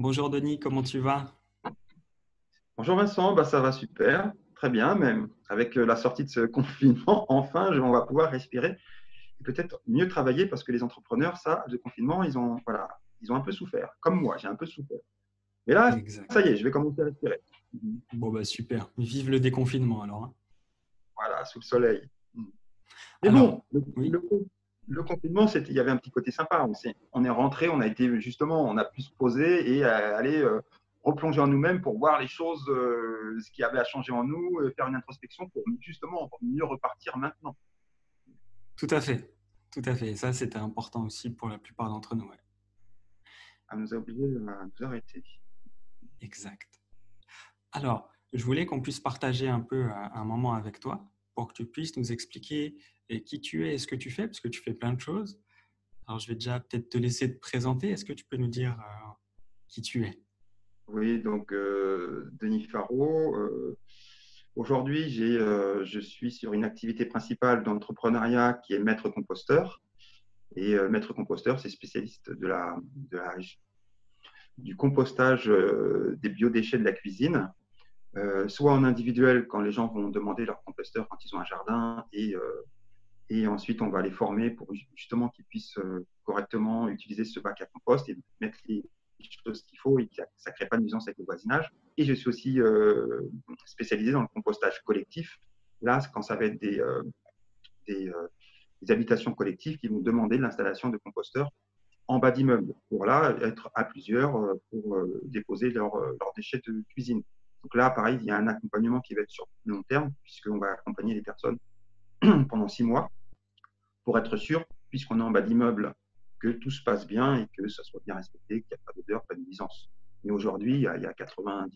Bonjour Denis, comment tu vas? Bonjour Vincent, bah, ça va super, très bien même. Avec euh, la sortie de ce confinement, enfin, on va pouvoir respirer et peut-être mieux travailler parce que les entrepreneurs, ça, de confinement, ils ont, voilà, ils ont un peu souffert. Comme moi, j'ai un peu souffert. Mais là, ça y est, je vais commencer à respirer. Bon, bah super. Vive le déconfinement alors. Hein. Voilà, sous le soleil. Mais bon, le, confinement, il y avait un petit côté sympa. On, est, on est rentré, on a été justement, on a pu se poser et aller euh, replonger en nous-mêmes pour voir les choses, euh, ce qui avait à changer en nous, faire une introspection pour justement mieux repartir maintenant. Tout à fait, tout à fait. ça, c'était important aussi pour la plupart d'entre nous. Ouais. À nous obliger à nous arrêter. Exact. Alors, je voulais qu'on puisse partager un peu euh, un moment avec toi pour que tu puisses nous expliquer euh, qui tu es et ce que tu fais, parce que tu fais plein de choses. Alors, je vais déjà peut-être te laisser te présenter. Est-ce que tu peux nous dire euh, qui tu es? Oui, donc Denis Faro. Aujourd'hui, je suis sur une activité principale d'entrepreneuriat qui est maître composteur. Et maître composteur, c'est spécialiste du compostage euh, des biodéchets de la cuisine, euh, soit en individuel quand les gens vont demander leur composteur quand ils ont un jardin et, euh, ensuite on va les former pour justement qu'ils puissent correctement utiliser ce bac à compost et mettre les choses qu'il faut et que ça ne crée pas de nuisance avec le voisinage. Et je suis aussi spécialisé dans le compostage collectif. Là, quand ça va être des, habitations collectives qui vont demander l'installation de composteurs en bas d'immeuble pour là être à plusieurs euh, pour euh, déposer leurs leur déchets de cuisine. Donc là, pareil, il y a un accompagnement qui va être sur long terme, puisqu'on va accompagner les personnes pendant six mois pour être sûr, puisqu'on est en bas d'immeuble, que tout se passe bien et que ça soit bien respecté, qu'il n'y a pas d'odeur, pas de nuisance. Mais aujourd'hui, il, y a 90%,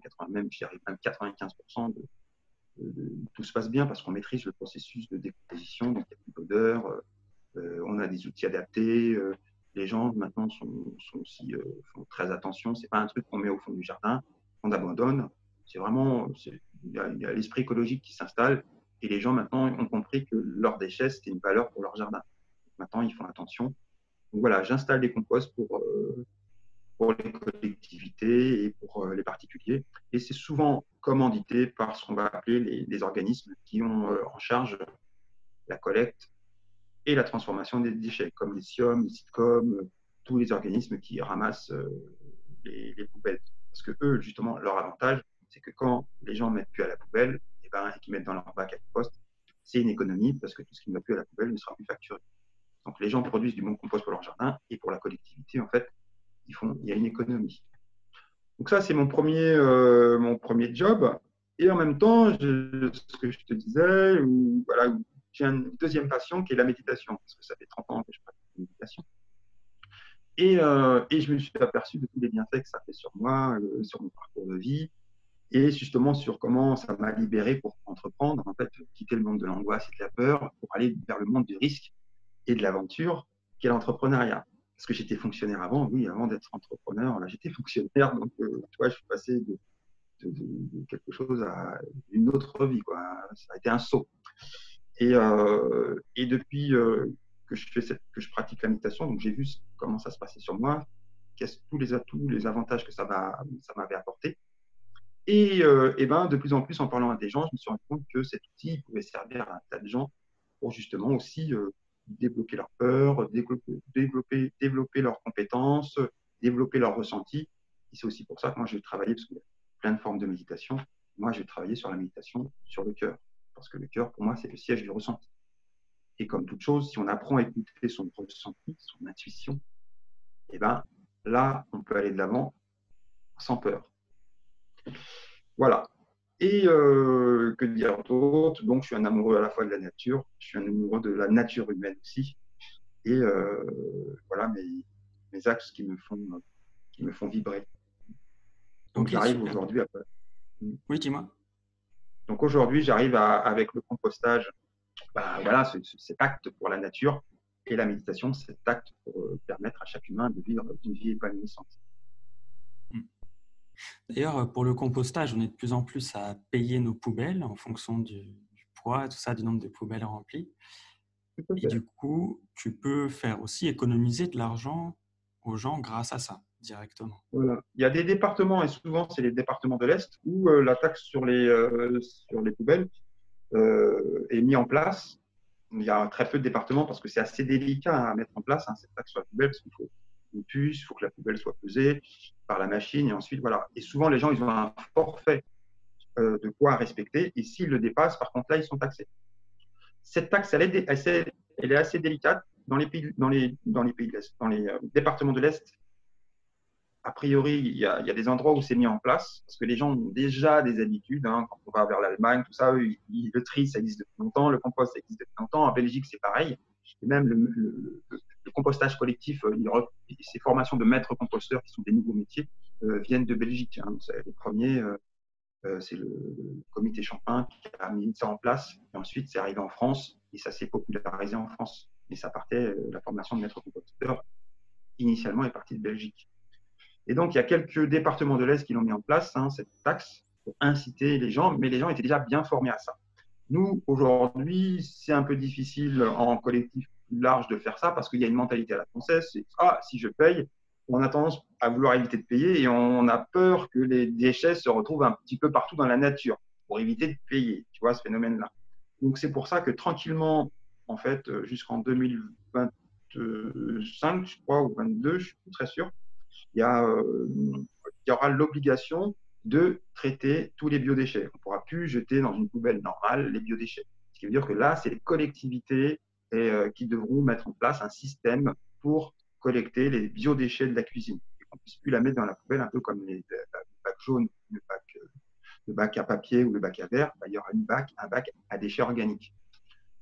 80, même, j'arrive même 95% de, tout se passe bien parce qu'on maîtrise le processus de décomposition, donc il n'y a plus d'odeur, euh, on a des outils adaptés, les gens maintenant sont, aussi euh, font très attention. C'est pas un truc qu'on met au fond du jardin, qu'on abandonne. C'est vraiment, il y a, l'esprit écologique qui s'installe et les gens maintenant ont compris que leurs déchets c'était une valeur pour leur jardin. Maintenant, ils font attention. Donc voilà, j'installe des composts pour euh, pour les collectivités et pour euh, les particuliers. Et c'est souvent commandité par ce qu'on va appeler les, les organismes qui ont en charge la collecte et la transformation des déchets, comme les SIOM, les SITCOM, euh, tous les organismes qui ramassent euh, les, poubelles. Parce que eux, justement, leur avantage, c'est que quand les gens mettent plus à la poubelle et, ben, et qu'ils mettent dans leur bac à compost, c'est une économie parce que tout ce qui ne va plus à la poubelle ne sera plus facturé. Donc les gens produisent du bon compost pour leur jardin et pour la collectivité, en fait, ils font, il y a une économie. Donc ça, c'est mon premier, euh, mon premier job. Et en même temps, ce que je te disais, voilà, j'ai une deuxième passion qui est la méditation, parce que ça fait 30 ans que je pratique la méditation. Et, euh, et, je me suis aperçu de tous les bienfaits que ça fait sur moi, euh, sur mon parcours de vie, et justement sur comment ça m'a libéré pour entreprendre, en fait, quitter le monde de l'angoisse et de la peur pour aller vers le monde du risque et de l'aventure, qui est l'entrepreneuriat. Parce que j'étais fonctionnaire avant, oui, avant d'être entrepreneur, j'étais fonctionnaire, donc euh, tu vois, je suis passé de, quelque chose à une autre vie, quoi. Ça a été un saut. Et, euh, depuis que je fais que je pratique la méditation, donc j'ai vu comment ça se passait sur moi, tous les atouts, les avantages que ça m'avait apporté. Et, euh, et, ben de plus en plus en parlant à des gens, je me suis rendu compte que cet outil pouvait servir à un tas de gens pour justement aussi euh, débloquer leur peur, développer, développer, développer leurs compétences, développer leurs ressentis. Et c'est aussi pour ça que moi je vais travailler, parce qu'il y a plein de formes de méditation, moi je vais travailler sur la méditation sur le cœur. Parce que le cœur, pour moi, c'est le siège du ressenti. Et comme toute chose, si on apprend à écouter son ressenti, son intuition, eh ben, là, on peut aller de l'avant sans peur. Voilà. Et euh, que dire d'autre? Donc, je suis un amoureux à la fois de la nature, je suis un amoureux de la nature humaine aussi. Et euh, voilà mes, mes, axes qui me font, qui me font vibrer. Donc, j'arrive aujourd'hui à. Oui, dis-moi. Donc aujourd'hui, j'arrive avec le compostage, bah, voilà, cet acte pour la nature et la méditation, cet acte pour euh, permettre à chaque humain de vivre une vie épanouissante. Hmm. D'ailleurs, pour le compostage, on est de plus en plus à payer nos poubelles en fonction du, poids, tout ça, du nombre de poubelles remplies. Et du coup, tu peux faire aussi économiser de l'argent aux gens grâce à ça. directement. Voilà. Il y a des départements, et souvent c'est les départements de l'Est, où euh, la taxe sur les, euh, sur les poubelles euh, est mise en place. Il y a très peu de départements parce que c'est assez délicat à mettre en place, hein, cette taxe sur la poubelle, parce qu'il faut une puce, il faut que la poubelle soit pesée par la machine, et ensuite, voilà. Et souvent, les gens, ils ont un forfait de quoi respecter, et s'ils le dépassent, par contre, là, ils sont taxés. Cette taxe, elle est, assez délicate dans les pays, dans les, dans les les départements de l'Est a priori, il y, a, des endroits où c'est mis en place, parce que les gens ont déjà des habitudes. Hein, quand on va vers l'Allemagne, tout ça, le tri, ça existe depuis longtemps, le compost, ça existe depuis longtemps. En Belgique, c'est pareil. Et même le, compostage collectif, euh, ces formations de maîtres composteurs, qui sont des nouveaux métiers, euh, viennent de Belgique. Hein. Les premiers, euh, c'est le, comité Champagne qui a mis ça en place. Ensuite, c'est arrivé en France, et ça s'est popularisé en France. Mais ça partait, la formation de maîtres composteurs, initialement, est partie de Belgique. Et donc, il y a quelques départements de l'Est qui l'ont mis en place, hein, cette taxe, pour inciter les gens, mais les gens étaient déjà bien formés à ça. Nous, aujourd'hui, c'est un peu difficile en collectif large de faire ça parce qu'il y a une mentalité à la française, c'est ah, si je paye, on a tendance à vouloir éviter de payer et on a peur que les déchets se retrouvent un petit peu partout dans la nature pour éviter de payer, tu vois, ce phénomène-là. Donc, c'est pour ça que tranquillement, en fait, jusqu'en 2025, je crois, ou 22, je suis très sûr, euh, il y, aura l'obligation de traiter tous les biodéchets. On ne pourra plus jeter dans une poubelle normale les biodéchets. Ce qui veut dire que là, c'est les collectivités euh, qui devront mettre en place un système pour collecter les biodéchets de la cuisine. Et qu'on ne puisse plus la mettre dans la poubelle, un peu comme les, bacs jaunes, le bac, euh, le bac à papier ou le bac à verre. Bah, il y aura une bac, un bac à déchets organiques.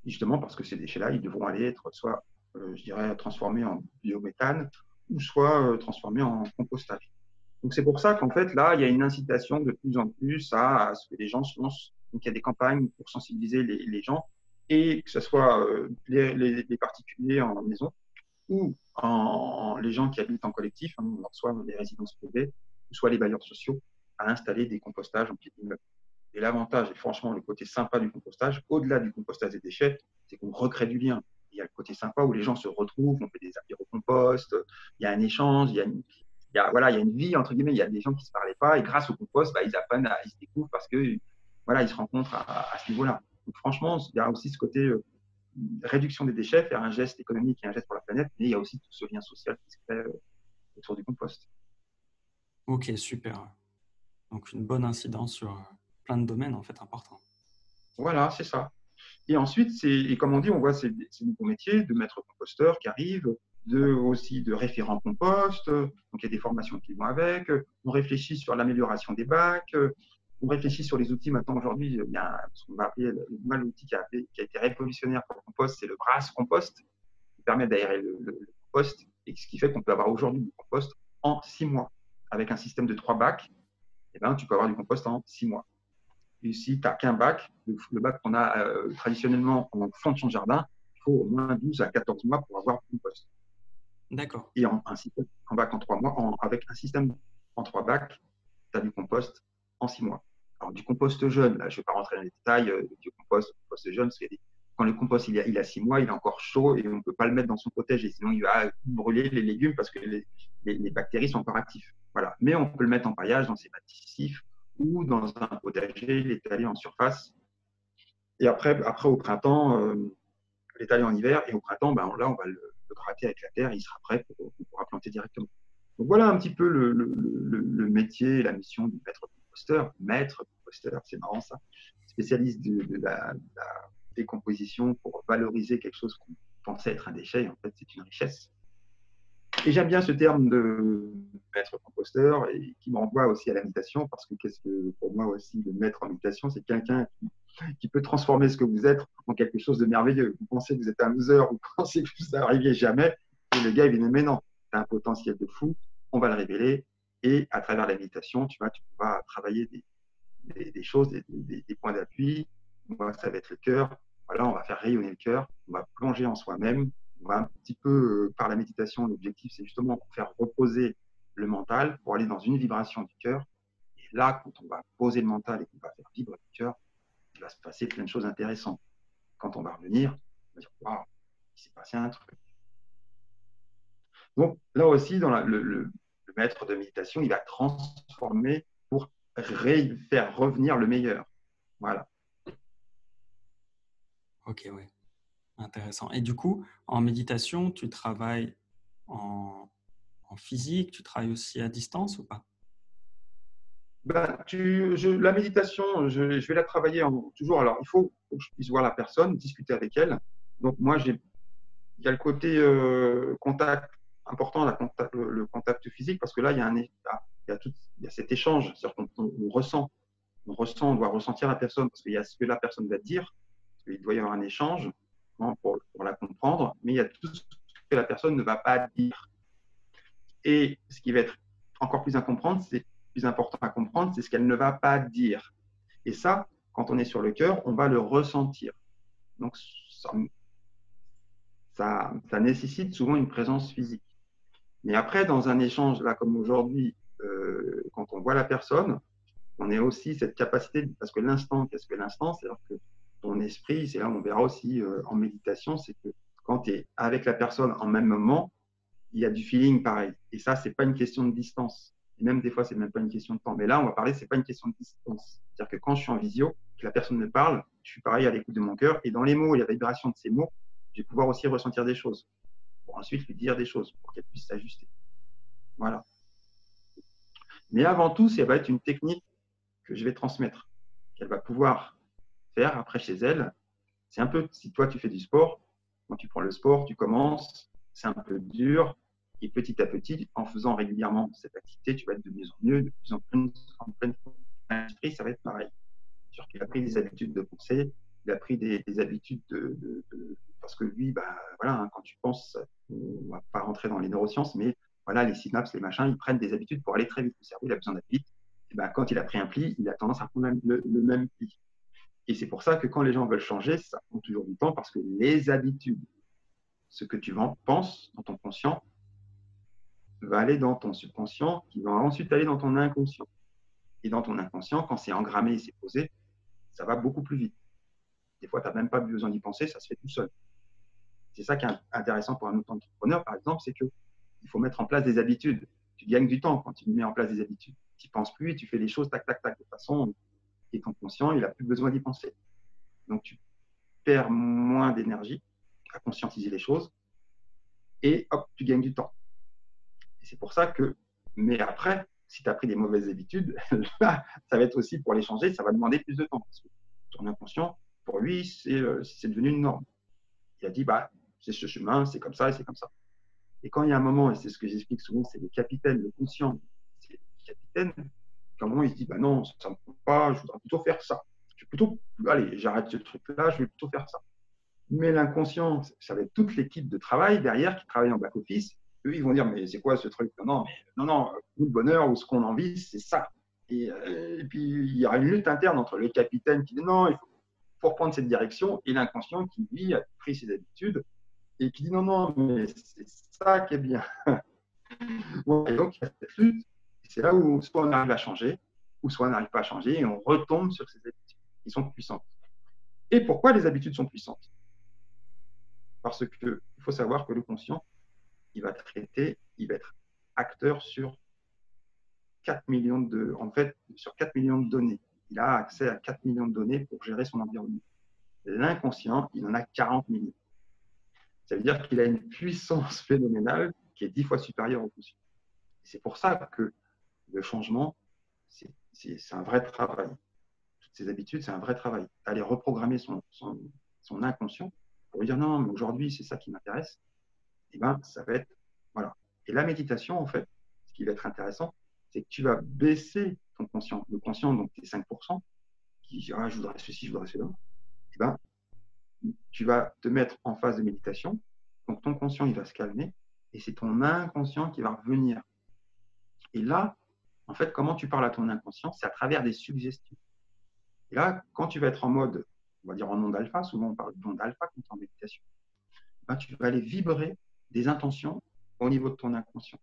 justement parce que ces déchets-là, ils devront aller être soit, je dirais, transformés en biométhane ou soit euh, transformé en compostage. Donc c'est pour ça qu'en fait là, il y a une incitation de plus en plus à, ce que les gens se lancent. Donc il y a des campagnes pour sensibiliser les, gens et que ce soit euh, les, particuliers en maison ou les gens qui habitent en collectif, hein, soit les résidences privées, soit les bailleurs sociaux, à installer des compostages en pied d'immeuble. Et l'avantage, et franchement le côté sympa du compostage, au-delà du compostage des déchets, c'est qu'on recrée du lien il y a le côté sympa où les gens se retrouvent, on fait des apéros compost, il y a un échange, il y a une, voilà, il y a une vie, entre guillemets, il y a des gens qui ne se parlaient pas, et grâce au compost, bah, ils apprennent, à, ils se découvrent parce que voilà, ils se rencontrent à, ce niveau-là. Donc franchement, il y a aussi ce côté euh, réduction des déchets, faire un geste économique et un geste pour la planète, mais il y a aussi tout ce lien social qui se crée euh, autour du compost. Ok, super. Donc une bonne incidence sur euh, plein de domaines en fait importants. Voilà, c'est ça. Et ensuite, et comme on dit, on voit ces, nouveaux métiers de maître composteur qui arrivent, de, aussi de référent compost. Donc, il y a des formations qui vont avec. On réfléchit sur l'amélioration des bacs. On réfléchit sur les outils. Maintenant, aujourd'hui, il y a ce qu'on va appeler le mal outil qui a, été révolutionnaire pour le compost, c'est le brasse compost, qui permet d'aérer le, compost et ce qui fait qu'on peut avoir aujourd'hui du compost en six mois. Avec un système de trois bacs, eh ben, tu peux avoir du compost en six mois. Et si tu n'as qu'un bac, le, bac qu'on a euh, traditionnellement en fond de son jardin, il faut au moins 12 à 14 mois pour avoir du compost. D'accord. Et en, un système, en bac en 3 mois, avec un système en 3 bacs, tu as du compost en 6 mois. Alors, du compost jeune, là, je ne vais pas rentrer dans les détails euh, du compost, compost jeune, parce que quand le compost il a, il a 6 mois, il est encore chaud et on ne peut pas le mettre dans son protège, et sinon il va brûler les légumes parce que les, les, bactéries sont encore actives. Voilà. Mais on peut le mettre en paillage dans ses massifs ou dans un potager, l'étaler en surface. Et après, après au printemps, euh, l'étaler en hiver. Et au printemps, ben, là, on va le, gratter avec la terre il sera prêt pour, on pourra planter directement. Donc voilà un petit peu le métier et la mission du maître composteur. Maître composteur, c'est marrant ça. Spécialiste de, la, décomposition pour valoriser quelque chose qu'on pensait être un déchet. En fait, c'est une richesse. Et j'aime bien ce terme de maître composteur et qui m'envoie aussi à la méditation parce que qu'est-ce que pour moi aussi le maître en méditation, c'est quelqu'un qui, peut transformer ce que vous êtes en quelque chose de merveilleux. Vous pensez que vous êtes un loser, vous pensez que vous n'arriviez jamais, et le gars il vient mais non, tu as un potentiel de fou, on va le révéler et à travers la méditation, tu vas, tu vas travailler des, des, choses, des, des points d'appui. Ça va être le cœur. Voilà, on va faire rayonner le cœur, on va plonger en soi-même, un petit peu, euh, par la méditation, l'objectif, c'est justement pour faire reposer le mental, pour aller dans une vibration du cœur. Et là, quand on va poser le mental et qu'on va faire vibrer le cœur, il va se passer plein de choses intéressantes. Quand on va revenir, on va dire Waouh, il s'est passé un truc. Donc, là aussi, dans le, le maître de méditation, il va transformer pour faire revenir le meilleur. Voilà. Ok, oui. Intéressant. Et du coup, en méditation, tu travailles en, physique, tu travailles aussi à distance ou pas? Tu, La méditation, je, vais la travailler toujours. Alors, il faut, que je puisse voir la personne, discuter avec elle. Donc, moi, il y a le côté euh, contact important, le, contact physique, parce que là, il y a, un, il y a, tout, il y a cet échange. C'est-à-dire qu'on on ressent, on ressent, on doit ressentir la personne, parce qu'il y a ce que la personne va dire, il doit y avoir un échange pour, pour, la comprendre, mais il y a tout ce que la personne ne va pas dire. Et ce qui va être encore plus c'est plus important à comprendre, c'est ce qu'elle ne va pas dire. Et ça, quand on est sur le cœur, on va le ressentir. Donc, ça, nécessite souvent une présence physique. Mais après, dans un échange, là, comme aujourd'hui, euh, quand on voit la personne, on a aussi cette capacité, parce que l'instant, qu'est-ce que l'instant? C'est-à-dire que ton esprit, c'est là on verra aussi euh, en méditation, c'est que quand tu es avec la personne en même moment, il y a du feeling pareil. Et ça, c'est pas une question de distance. Et même des fois, c'est même pas une question de temps. Mais là, on va parler, c'est pas une question de distance. C'est-à-dire que quand je suis en visio, que la personne me parle, je suis pareil à l'écoute de mon cœur. Et dans les mots et la vibration de ces mots, je vais pouvoir aussi ressentir des choses. Pour ensuite lui dire des choses, pour qu'elle puisse s'ajuster. Voilà. Mais avant tout, ça va être une technique que je vais transmettre, qu'elle va pouvoir faire après chez elle. C'est un peu, si toi tu fais du sport, quand tu prends le sport, tu commences, c'est un peu dur, et petit à petit, en faisant régulièrement cette activité, tu vas être de mieux en mieux, de plus en plus en pleine esprit, ça va être pareil. Il a pris des habitudes de penser, il a pris des, habitudes de, Parce que lui, bah, voilà, hein, quand tu penses, on va pas rentrer dans les neurosciences, mais voilà, les synapses, les machins, ils prennent des habitudes pour aller très vite. Le cerveau, il a besoin d'aller vite. Et ben, quand il a pris un pli, il a tendance à prendre le même pli. Et c'est pour ça que quand les gens veulent changer, ça prend toujours du temps parce que les habitudes, ce que tu penses dans ton conscient, va aller dans ton subconscient, qui va ensuite aller dans ton inconscient. Et dans ton inconscient, quand c'est engrammé et c'est posé, ça va beaucoup plus vite. Des fois, tu n'as même pas besoin d'y penser, ça se fait tout seul. C'est ça qui est intéressant pour un autre entrepreneur, par exemple, c'est qu'il faut mettre en place des habitudes. Tu gagnes du temps quand tu mets en place des habitudes. Tu penses plus et tu fais les choses tac, tac, tac, de façon ton conscient, il n'a plus besoin d'y penser. Donc, tu perds moins d'énergie à conscientiser les choses et hop, tu gagnes du temps. Et c'est pour ça que, mais après, si tu as pris des mauvaises habitudes, ça va être aussi pour les changer, ça va demander plus de temps. Parce que ton inconscient, pour lui, c'est euh, devenu une norme. Il a dit, bah, c'est ce chemin, c'est comme ça et c'est comme ça. Et quand il y a un moment, et c'est ce que j'explique souvent, c'est le capitaine, le conscient, c'est le capitaine, qu'à un moment, il se dit, bah non, ça ne me prend pas, je voudrais plutôt faire ça. Je vais plutôt, allez, j'arrête ce truc-là, je vais plutôt faire ça. Mais l'inconscient, ça va être toute l'équipe de travail derrière qui travaille en back-office. Eux, ils vont dire, mais c'est quoi ce truc? Non, non, non, le bonheur ou ce qu'on en vit, c'est ça. Euh, et, puis, il y aura une lutte interne entre le capitaine qui dit, non, il faut, faut reprendre cette direction, et l'inconscient qui, lui, a pris ses habitudes et qui dit, non, non, mais c'est ça qui est bien. et donc, il y a cette lutte c'est là où soit on arrive à changer, ou soit on n'arrive pas à changer et on retombe sur ces habitudes qui sont puissantes. Et pourquoi les habitudes sont puissantes? Parce qu'il faut savoir que le conscient, il va traiter, il va être acteur sur 4 millions de, en fait, sur 4 millions de données. Il a accès à 4 millions de données pour gérer son environnement. L'inconscient, il en a 40 millions. Ça veut dire qu'il a une puissance phénoménale qui est 10 fois supérieure au conscient. C'est pour ça que le changement, c'est un vrai travail. Toutes ces habitudes, c'est un vrai travail. Aller reprogrammer son, son, inconscient pour lui dire non, mais aujourd'hui, c'est ça qui m'intéresse, et eh ben, ça va être. Voilà. Et la méditation, en fait, ce qui va être intéressant, c'est que tu vas baisser ton conscient. Le conscient, donc tes 5%, qui dit ah, je voudrais ceci, je voudrais cela, et eh ben, tu vas te mettre en phase de méditation. Donc ton conscient, il va se calmer, et c'est ton inconscient qui va revenir. Et là, en fait, comment tu parles à ton inconscient, c'est à travers des suggestions. Et là, quand tu vas être en mode, on va dire en onde alpha, souvent on parle d'onde alpha quand en méditation, ben, tu vas aller vibrer des intentions au niveau de ton inconscient.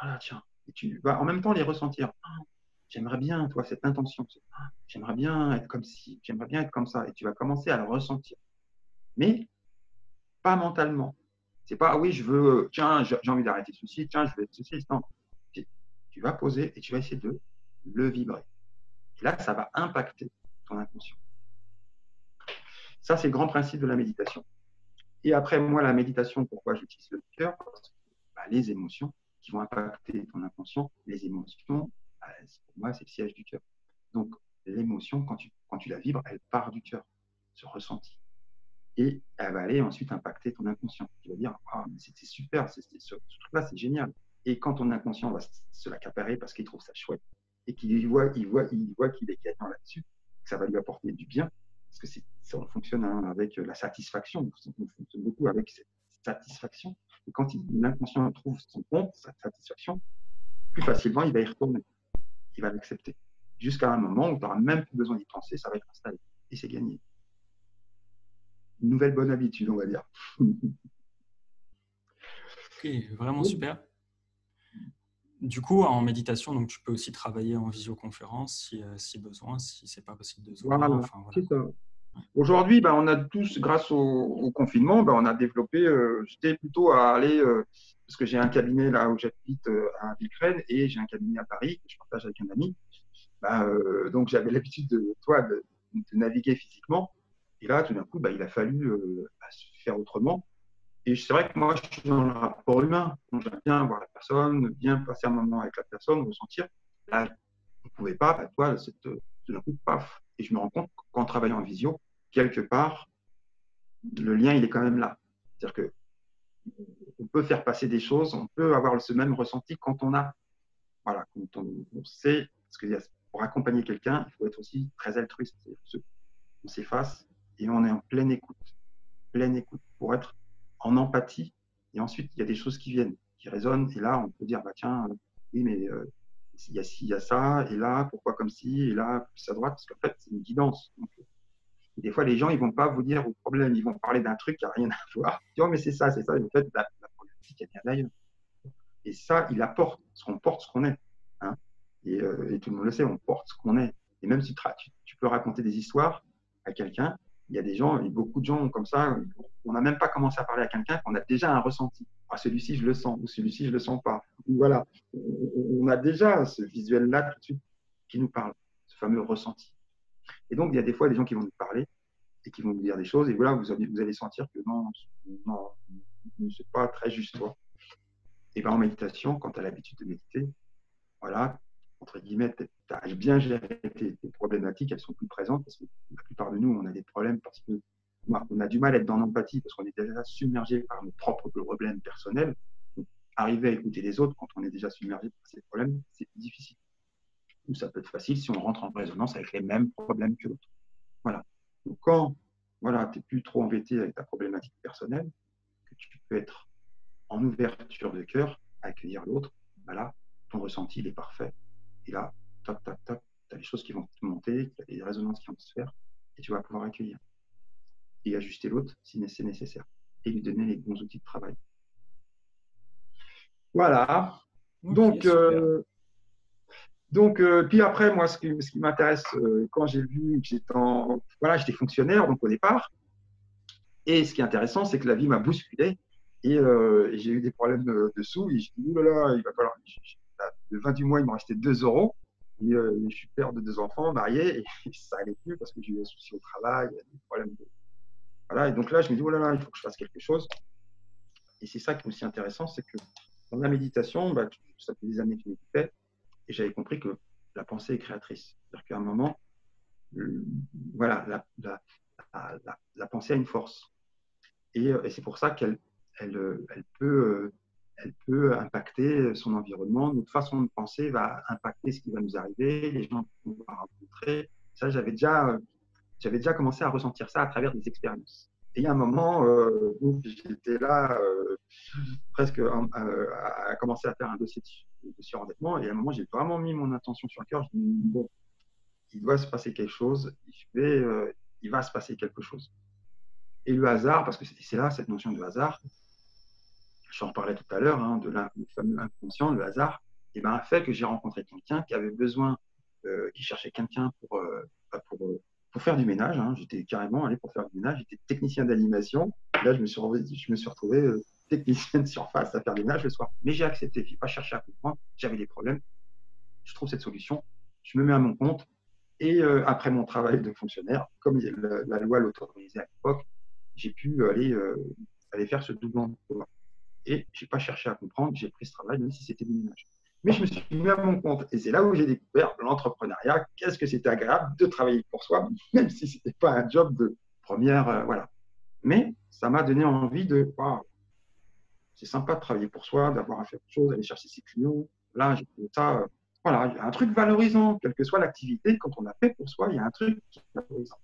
Voilà, tiens. Et tu vas en même temps les ressentir. Ah, j'aimerais bien, toi, cette intention. Ah, j'aimerais bien être comme ci, j'aimerais bien être comme ça. Et tu vas commencer à le ressentir. Mais pas mentalement. C'est pas, ah oui, je veux, tiens, j'ai envie d'arrêter ceci, tiens, je veux être ceci. Non, tu vas poser et tu vas essayer de le vibrer. Et là, ça va impacter ton inconscient. Ça, c'est le grand principe de la méditation. Et après, moi, la méditation, pourquoi j'utilise le cœur? Parce que bah, les émotions qui vont impacter ton inconscient, les émotions, bah, pour moi, c'est le siège du cœur. Donc, l'émotion, quand tu, la vibres, elle part du cœur, ce ressenti. Et elle va aller ensuite impacter ton inconscient. Tu vas dire, mais c'était super, ce truc-là, c'est génial. Et quand ton inconscient va se l'accaparer parce qu'il trouve ça chouette et qu'il voit, il voit, il voit qu'il est gagnant là-dessus, que ça va lui apporter du bien, parce que ça fonctionne hein, avec la satisfaction, on fonctionne beaucoup avec cette satisfaction. Et quand l'inconscient trouve son compte, sa satisfaction, plus facilement il va y retourner, il va l'accepter. Jusqu'à un moment où tu n'auras même plus besoin d'y penser, ça va être installé et c'est gagné. Une nouvelle bonne habitude, on va dire. ok, vraiment super. Du coup, en méditation, donc, tu peux aussi travailler en visioconférence si, euh, si besoin, si ce n'est pas possible de Voilà, Aujourd'hui, ben, on a tous, grâce au, confinement, ben, on a développé, euh, j'étais plutôt à aller, euh, parce que j'ai un cabinet là où j'habite à Villecrène et j'ai un cabinet à Paris que je partage avec un ami. Ben, donc j'avais l'habitude de, toi, de, naviguer physiquement. Et là, tout d'un coup, il a fallu se faire autrement. Et c'est vrai que moi, je suis dans le rapport humain. J'aime bien voir la personne, bien passer un moment avec la personne, ressentir. Là, on ne pouvait pas, bah, toi, tout d'un coup, paf. Et je me rends compte qu'en travaillant en visio, quelque part, le lien, il est quand même là. C'est-à-dire que on peut faire passer des choses, on peut avoir ce même ressenti quand on a, voilà, quand on, sait, parce que pour accompagner quelqu'un, il faut être aussi très altruiste. On s'efface et on est en pleine écoute, pleine écoute pour être en empathie. Et ensuite, il y a des choses qui viennent, qui résonnent. Et là, on peut dire, bah, tiens, euh, oui, mais euh, il y a ci, il y a ça, et là, pourquoi comme ci, et là, plus à droite, parce qu'en fait, c'est une guidance. Euh, des fois, les gens, ils vont pas vous dire au problème, ils vont parler d'un truc qui n'a rien à voir. Tu mais c'est ça, c'est ça. en fait, la, problématique, elle vient d'ailleurs. Et ça, il apporte, parce qu'on porte ce qu'on est. Hein. Et, tout le monde le sait, on porte ce qu'on est. Et même si tu peux raconter des histoires à quelqu'un, il y a des gens, beaucoup de gens comme ça, on n'a même pas commencé à parler à quelqu'un qu'on a déjà un ressenti. Ah, celui-ci, je le sens, ou celui-ci, je le sens pas. Ou voilà, on a déjà ce visuel-là tout de suite qui nous parle, ce fameux ressenti. Et donc, il y a des fois des gens qui vont nous parler et qui vont nous dire des choses, et voilà, vous allez, vous allez sentir que non, non, c'est pas très juste, toi. Et bien, en méditation, quand tu as l'habitude de méditer, voilà, entre guillemets, tu as bien géré tes, problématiques, elles sont plus présentes parce que la plupart de nous, on a des problèmes parce que on a du mal à être dans l'empathie parce qu'on est déjà submergé par nos propres problèmes personnels. arriver à écouter les autres quand on est déjà submergé par ces problèmes, c'est difficile. Ou ça peut être facile si on rentre en résonance avec les mêmes problèmes que l'autre. Voilà. Donc quand voilà, tu n'es plus trop embêté avec ta problématique personnelle, que tu peux être en ouverture de cœur, accueillir l'autre, voilà, ton ressenti il est parfait. Et là, tac, tac, tac, tu as des choses qui vont te monter, tu as des résonances qui vont se faire, et tu vas pouvoir accueillir. Et ajuster l'autre si c'est nécessaire. Et lui donner les bons outils de travail. Voilà. donc, euh, donc euh, puis après, moi, ce qui, ce qui m'intéresse, euh, quand j'ai vu que j'étais en, voilà, j'étais fonctionnaire, donc au départ, et ce qui est intéressant, c'est que la vie m'a bousculé et, j'ai eu des problèmes de, sous. Et je dis, là là, il va falloir 20 du mois, il me restait 2 euros. Et, euh, je suis père de deux enfants, marié, et ça n'allait plus parce que j'ai eu des soucis au travail, des problèmes de... Voilà, et donc là, je me dis, oh là là, il faut que je fasse quelque chose. Et c'est ça qui est aussi intéressant, c'est que dans la méditation, bah, ça fait des années que je méditais, et j'avais compris que la pensée est créatrice. C'est-à-dire qu'à un moment, voilà, la, pensée a une force. Et, et c'est pour ça qu'elle elle, elle peut euh, elle peut impacter son environnement. Notre façon de penser va impacter ce qui va nous arriver, les gens qu'on va rencontrer. Ça, j'avais déjà, j'avais déjà commencé à ressentir ça à travers des expériences. Et il y a un moment euh, où j'étais là, euh, presque euh, à, commencer à faire un dossier de, surendettement. Et à un moment, j'ai vraiment mis mon intention sur le cœur. Je me dis, bon, il doit se passer quelque chose, il va se passer quelque chose. Et le hasard, parce que c'est là cette notion de hasard, j'en parlais tout à l'heure, hein, de le fameux inconscient, le hasard, et ben, a fait que j'ai rencontré quelqu'un qui avait besoin, euh, qui cherchait quelqu'un pour, euh, bah, euh, pour, faire du ménage. Hein. J'étais carrément allé pour faire du ménage. J'étais technicien d'animation. Là, je me suis, retrouvé technicienne surface à faire des ménages le soir. Mais j'ai accepté, je n'ai pas cherché à comprendre, j'avais des problèmes. Je trouve cette solution, je me mets à mon compte. Et après mon travail de fonctionnaire, comme la, loi l'autorisait à l'époque, j'ai pu aller, aller faire ce double emploi. Et je n'ai pas cherché à comprendre, j'ai pris ce travail, même si c'était des ménages. Mais je me suis mis à mon compte. Et c'est là où j'ai découvert l'entrepreneuriat. Qu'est-ce que c'était agréable de travailler pour soi, même si ce n'était pas un job de première. Euh, voilà. Mais ça m'a donné envie de. c'est sympa de travailler pour soi, d'avoir à faire autre chose, d'aller chercher ses clients. Là, j'ai ça. Euh, voilà, il y a un truc valorisant, quelle que soit l'activité, quand on a fait pour soi, il y a un truc qui est valorisant.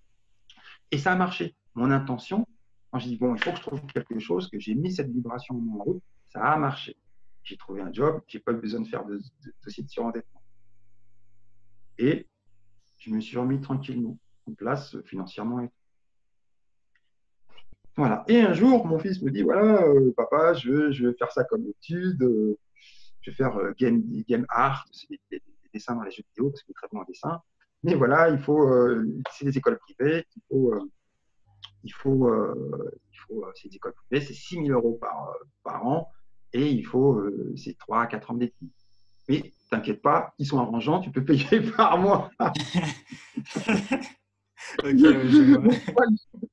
Et ça a marché. Mon intention, quand je dis, bon, il faut que je trouve quelque chose, que j'ai mis cette vibration en route, ça a marché j'ai trouvé un job, j'ai pas besoin de faire de, dossier de surendettement. Et je me suis remis tranquillement en place euh, financièrement. Voilà. Et un jour, mon fils me dit voilà, euh, papa, je je veux faire ça comme étude, euh, je vais faire game, game art, des, des, dessins dans les jeux vidéo parce est très bon en dessin. Mais voilà, il faut, c'est des écoles privées, il faut, il faut, il faut c'est des écoles privées, c'est 6 000 euros par, par an et il faut euh, ces 3 à 4 ans d'études. Mais t'inquiète pas, ils sont arrangeants, tu peux payer par mois.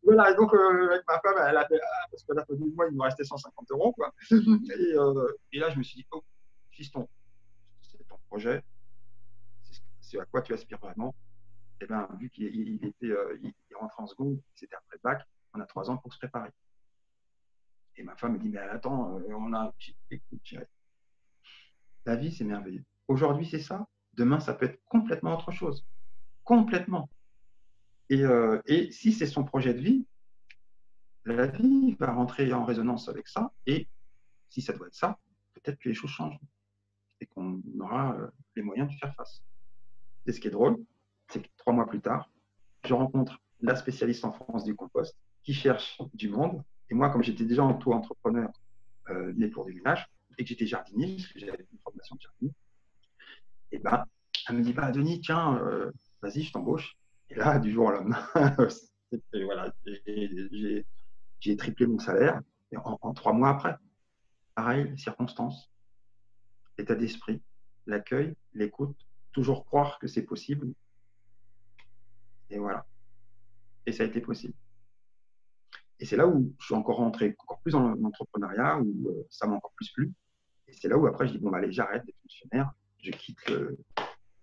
voilà, donc euh, avec ma femme, elle a fait, parce que la fin du mois, il me restait 150 euros. Quoi. Euh, et, là, je me suis dit, oh, fiston, c'est ton projet, c'est à quoi tu aspires vraiment. Eh bien, vu qu'il il était, il, rentre en seconde, c'était après le bac, on a trois ans pour se préparer. Et ma femme me dit, mais attends, euh, on a... La vie, c'est merveilleux. Aujourd'hui, c'est ça. Demain, ça peut être complètement autre chose. Complètement. Et, euh, et si c'est son projet de vie, la vie va rentrer en résonance avec ça. Et si ça doit être ça, peut-être que les choses changent et qu'on aura euh, les moyens de faire face. Et ce qui est drôle, c'est trois mois plus tard, je rencontre la spécialiste en France du compost qui cherche du monde et moi, comme j'étais déjà auto-entrepreneur euh, né pour des ménages, et que j'étais jardinier, parce que j'avais une formation de jardinier, et ben, elle me dit bah, Denis, tiens, euh, vas-y, je t'embauche. Et là, du jour au lendemain, voilà, j'ai triplé mon salaire en, en, trois mois après. Pareil, circonstances, l'état d'esprit, l'accueil, l'écoute, toujours croire que c'est possible. Et voilà. Et ça a été possible. Et c'est là où je suis encore rentré encore plus dans l'entrepreneuriat, où euh, ça m'a encore plus plu. Et c'est là où après je dis, bon, bah, allez, j'arrête d'être fonctionnaire, je quitte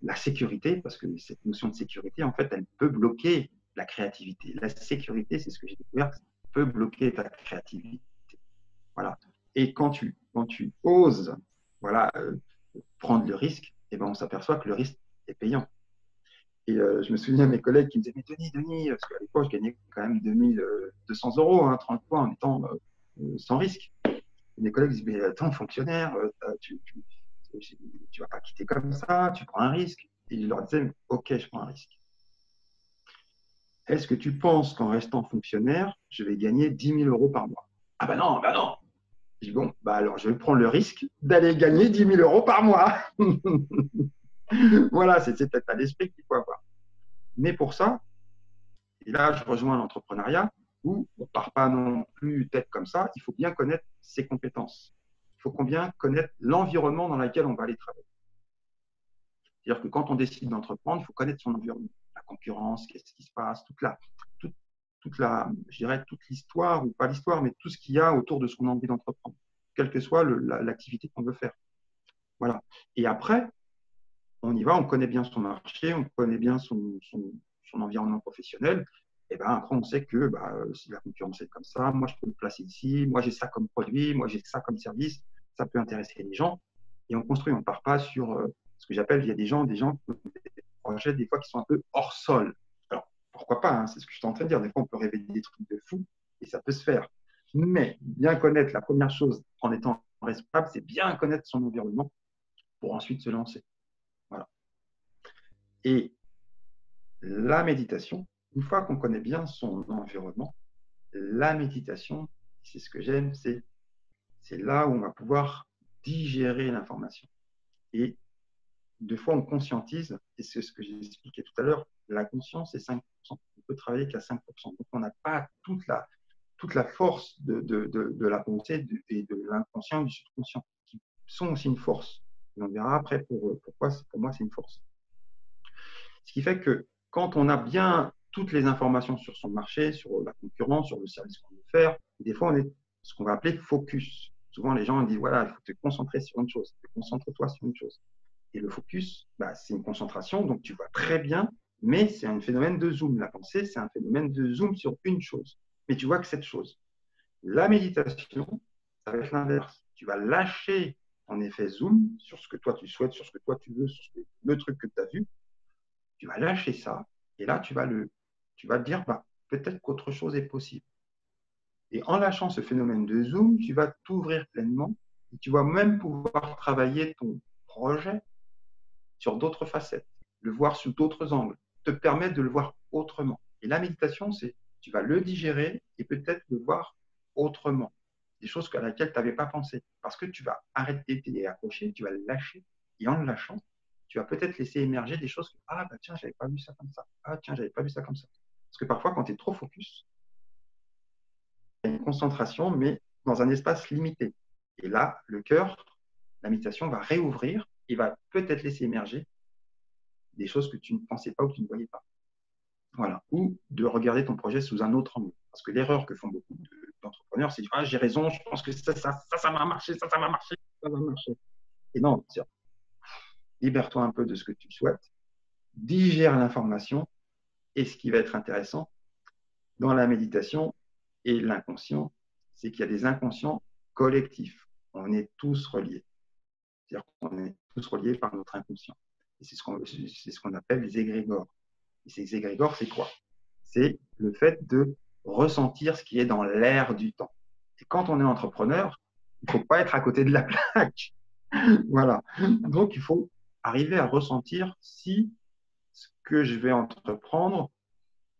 la sécurité, parce que cette notion de sécurité, en fait, elle peut bloquer la créativité. La sécurité, c'est ce que j'ai découvert, peut bloquer ta créativité. Voilà. Et quand tu, quand tu oses voilà, euh, prendre le risque, eh ben, on s'aperçoit que le risque est payant. Et euh, je me souviens de mes collègues qui me disaient, mais Denis, Denis, parce qu'à l'époque, je gagnais quand même 2200 euh, euros, hein, 30 points en étant euh, sans risque. Et mes collègues disaient, mais attends, fonctionnaire, tu, tu, vas pas quitter comme ça, tu prends un risque. Et je leur disais, ok, je prends un risque. Est-ce que tu penses qu'en restant fonctionnaire, je vais gagner 10 000 euros par mois? Ah ben non, ben non. Je dis, bon, bah alors je vais prendre le risque d'aller gagner 10 000 euros par mois. voilà, c'est cet état d'esprit qu'il faut avoir. Mais pour ça, et là, je rejoins l'entrepreneuriat où on ne part pas non plus tête comme ça. Il faut bien connaître ses compétences. Il faut bien connaître l'environnement dans lequel on va aller travailler. C'est-à-dire que quand on décide d'entreprendre, il faut connaître son environnement, la concurrence, qu'est-ce qui se passe, toute la, toute, toute la, toute l'histoire ou pas l'histoire, mais tout ce qu'il y a autour de ce qu'on a envie d'entreprendre, quelle que soit l'activité qu'on veut faire. Voilà. Et après, on y va, on connaît bien son marché, on connaît bien son, environnement professionnel. Et ben après, on sait que bah, si la concurrence est comme ça, moi je peux me placer ici, moi j'ai ça comme produit, moi j'ai ça comme service, ça peut intéresser les gens. Et on construit, on ne part pas sur euh, ce que j'appelle, il y a des gens, des gens des projets des fois qui sont un peu hors sol. Alors pourquoi pas, hein, c'est ce que je suis en train de dire. Des fois, on peut rêver des trucs de fou et ça peut se faire. Mais bien connaître la première chose en étant responsable, c'est bien connaître son environnement pour ensuite se lancer. Et la méditation, une fois qu'on connaît bien son environnement, la méditation, c'est ce que j'aime, c'est, c'est là où on va pouvoir digérer l'information. Et deux fois, on conscientise, et c'est ce que j'ai expliqué tout à l'heure, la conscience est 5%. On peut travailler qu'à 5%. Donc, on n'a pas toute la, toute la force de, de, de, la pensée et de l'inconscient du subconscient, qui sont aussi une force. on verra après pour, pourquoi, pour moi, c'est une force. Ce qui fait que quand on a bien toutes les informations sur son marché, sur la concurrence, sur le service qu'on veut faire, des fois, on est ce qu'on va appeler focus. Souvent, les gens disent, voilà, il faut te concentrer sur une chose, concentre-toi sur une chose. Et le focus, bah, c'est une concentration, donc tu vois très bien, mais c'est un phénomène de zoom. La pensée, c'est un phénomène de zoom sur une chose mais tu vois que cette chose. La méditation, ça va être l'inverse. Tu vas lâcher en effet zoom sur ce que toi tu souhaites, sur ce que toi tu veux, sur le truc que tu as vu. Tu vas lâcher ça et là tu vas le, tu vas te dire bah, peut-être qu'autre chose est possible. Et en lâchant ce phénomène de zoom, tu vas t'ouvrir pleinement et tu vas même pouvoir travailler ton projet sur d'autres facettes, le voir sous d'autres angles, te permettre de le voir autrement. Et la méditation, c'est tu vas le digérer et peut-être le voir autrement. Des choses à laquelle tu n'avais pas pensé. Parce que tu vas arrêter d'être accroché, tu vas le lâcher. Et en le lâchant, tu vas peut-être laisser émerger des choses que, ah, bah tiens, j'avais pas vu ça comme ça. Ah, tiens, j'avais pas vu ça comme ça. Parce que parfois, quand tu es trop focus, il y a une concentration, mais dans un espace limité. Et là, le cœur, la méditation va réouvrir et va peut-être laisser émerger des choses que tu ne pensais pas ou que tu ne voyais pas. Voilà. Ou de regarder ton projet sous un autre angle. Parce que l'erreur que font beaucoup d'entrepreneurs, c'est Ah, j'ai raison, je pense que ça, ça, ça, ça va marcher, ça, ça va marcher, ça va marcher. Et non, libère-toi un peu de ce que tu souhaites, digère l'information. Et ce qui va être intéressant dans la méditation et l'inconscient, c'est qu'il y a des inconscients collectifs. On est tous reliés. C'est-à-dire qu'on est tous reliés par notre inconscient. Et c'est ce qu'on ce qu'on appelle les égrégores. Et ces égrégores, c'est quoi? C'est le fait de ressentir ce qui est dans l'air du temps. Et quand on est entrepreneur, il ne faut pas être à côté de la plaque. voilà. Donc, il faut arriver à ressentir si ce que je vais entreprendre,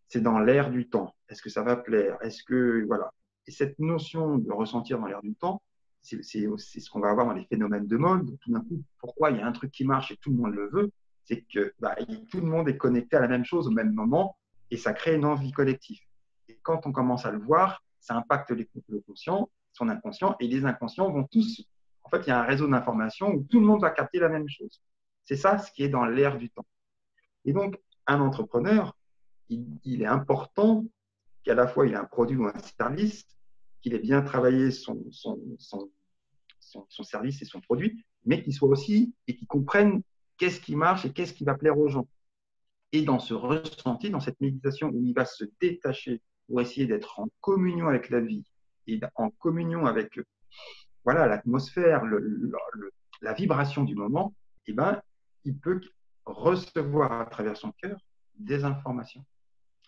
c'est dans l'air du temps. Est-ce que ça va plaire? Est-ce que voilà Et cette notion de ressentir dans l'air du temps, c'est ce qu'on va avoir dans les phénomènes de mode. Tout d'un coup, pourquoi il y a un truc qui marche et tout le monde le veut? C'est que bah, tout le monde est connecté à la même chose au même moment et ça crée une envie collective. Et quand on commence à le voir, ça impacte les, le conscient, son inconscient, et les inconscients vont tous. En fait, il y a un réseau d'informations où tout le monde va capter la même chose. C'est ça ce qui est dans l'air du temps. Et donc, un entrepreneur, il, est important qu'à la fois il ait un produit ou un service, qu'il ait bien travaillé son, son, son, service et son produit, mais qu'il soit aussi et qu'il comprenne qu'est-ce qui marche et qu'est-ce qui va plaire aux gens. Et dans ce ressenti, dans cette méditation où il va se détacher pour essayer d'être en communion avec la vie et en communion avec voilà l'atmosphère, la vibration du moment, eh ben, il peut recevoir à travers son cœur des informations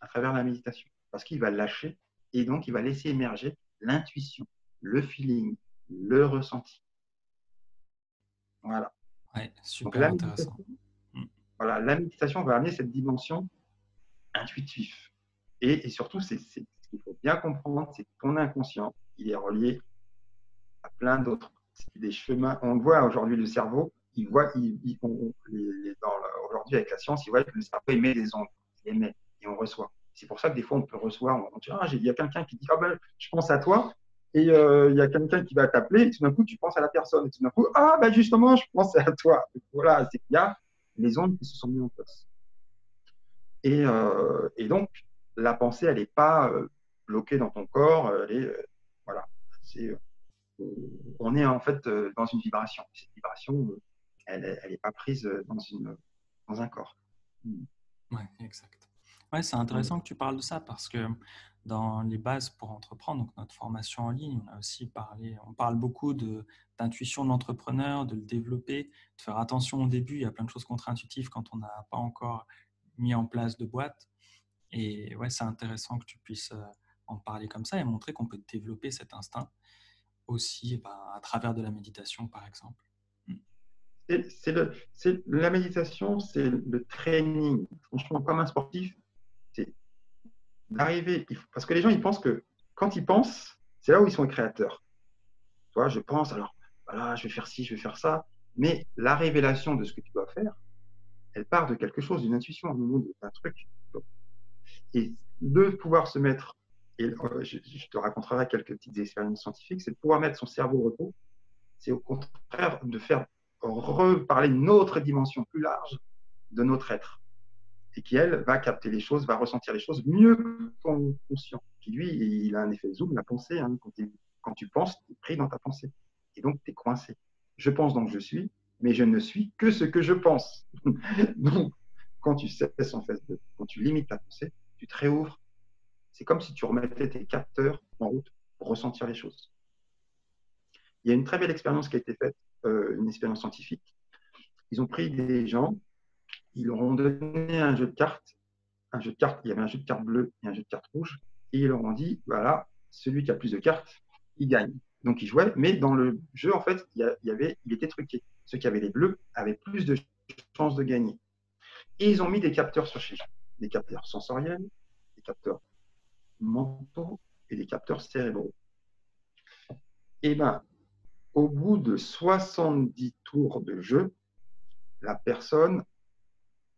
à travers la méditation parce qu'il va lâcher et donc il va laisser émerger l'intuition, le feeling, le ressenti. Voilà super la intéressant. Mm. Voilà, la méditation va amener cette dimension intuitive. Et, surtout, c'est ce qu'il faut bien comprendre, c'est que ton inconscient, il est relié à plein d'autres. Des chemins. On voit aujourd'hui le cerveau, il voit, il, aujourd'hui avec la science, il voit que le cerveau émet des ondes, il émet et on reçoit. C'est pour ça que des fois on peut recevoir, on dit, ah, il y a quelqu'un qui dit, ah ben, je pense à toi, et euh, il y a quelqu'un qui va t'appeler, et tout d'un coup, tu penses à la personne, et tout d'un coup, ah, ben justement, je pensais à toi. voilà, c'est qu'il y a les ondes qui se sont mises en place. Et, euh, donc, la pensée, elle n'est pas euh, bloquée dans ton corps, elle voilà, on est en fait dans une vibration. Cette vibration, elle n'est pas prise dans, une, dans un corps. Oui, exact. Ouais, c'est intéressant que tu parles de ça parce que dans les bases pour entreprendre, donc notre formation en ligne, on a aussi parlé, on parle beaucoup d'intuition de, l'entrepreneur, de le développer, de faire attention au début. Il y a plein de choses contre-intuitives quand on n'a pas encore mis en place de boîte. Et ouais, c'est intéressant que tu puisses euh, en parler comme ça et montrer qu'on peut développer cet instinct aussi bah, à travers de la méditation, par exemple. C'est la méditation, c'est le training. Franchement, comme un sportif, d'arriver, parce que les gens, ils pensent que quand ils pensent, c'est là où ils sont créateurs. Tu vois, je pense, alors, voilà, je vais faire ci, je vais faire ça, mais la révélation de ce que tu dois faire, elle part de quelque chose, d'une intuition, d'un truc. Et de pouvoir se mettre et euh, je, te raconterai quelques petites expériences scientifiques, c'est de pouvoir mettre son cerveau au repos. C'est au contraire de faire reparler une autre dimension plus large de notre être et qui, elle, va capter les choses, va ressentir les choses mieux que ton conscient, qui, lui, il a un effet zoom, la pensée. Hein. quand, quand, tu penses, tu es pris dans ta pensée. Et donc, tu es coincé. Je pense donc je suis, mais je ne suis que ce que je pense. donc, quand tu cesses, en fait, quand tu limites ta pensée, tu te réouvres. C'est comme si tu remettais tes capteurs en route pour ressentir les choses. Il y a une très belle expérience qui a été faite, euh, une expérience scientifique. Ils ont pris des gens ils leur ont donné un jeu de cartes. Un jeu de cartes, il y avait un jeu de cartes bleues et un jeu de cartes rouges. Et ils leur ont dit, voilà, celui qui a plus de cartes, il gagne. Donc ils jouaient, mais dans le jeu, en fait, il, y avait, il était truqué. Ceux qui avaient les bleus avaient plus de chances de gagner. Et ils ont mis des capteurs sur chez eux. Des capteurs sensoriels, des capteurs mentaux et des capteurs cérébraux. Et eh bien, au bout de 70 tours de jeu, la personne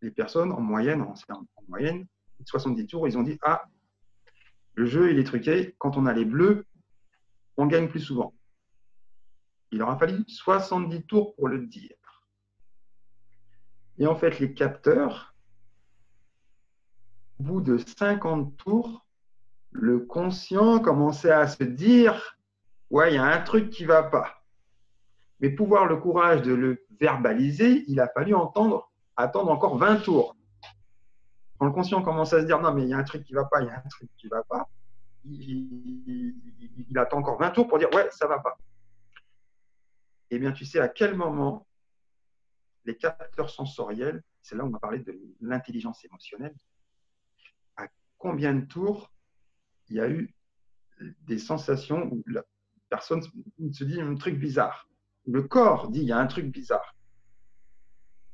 les personnes, en moyenne, en, moyenne, 70 tours, ils ont dit Ah, le jeu, il est truqué. Quand on a les bleus, on gagne plus souvent. Il aura fallu 70 tours pour le dire. Et en fait, les capteurs, au bout de 50 tours, le conscient commençait à se dire Ouais, il y a un truc qui ne va pas. Mais pour avoir le courage de le verbaliser, il a fallu entendre attendre encore 20 tours. Quand le conscient commence à se dire non, mais il y a un truc qui ne va pas, il y a un truc qui ne va pas, il, attend encore 20 tours pour dire ouais, ça ne va pas. Eh bien, tu sais à quel moment les capteurs sensoriels, c'est là où on a parlé de l'intelligence émotionnelle, à combien de tours il y a eu des sensations où la personne se dit un truc bizarre. Le corps dit il y a un truc bizarre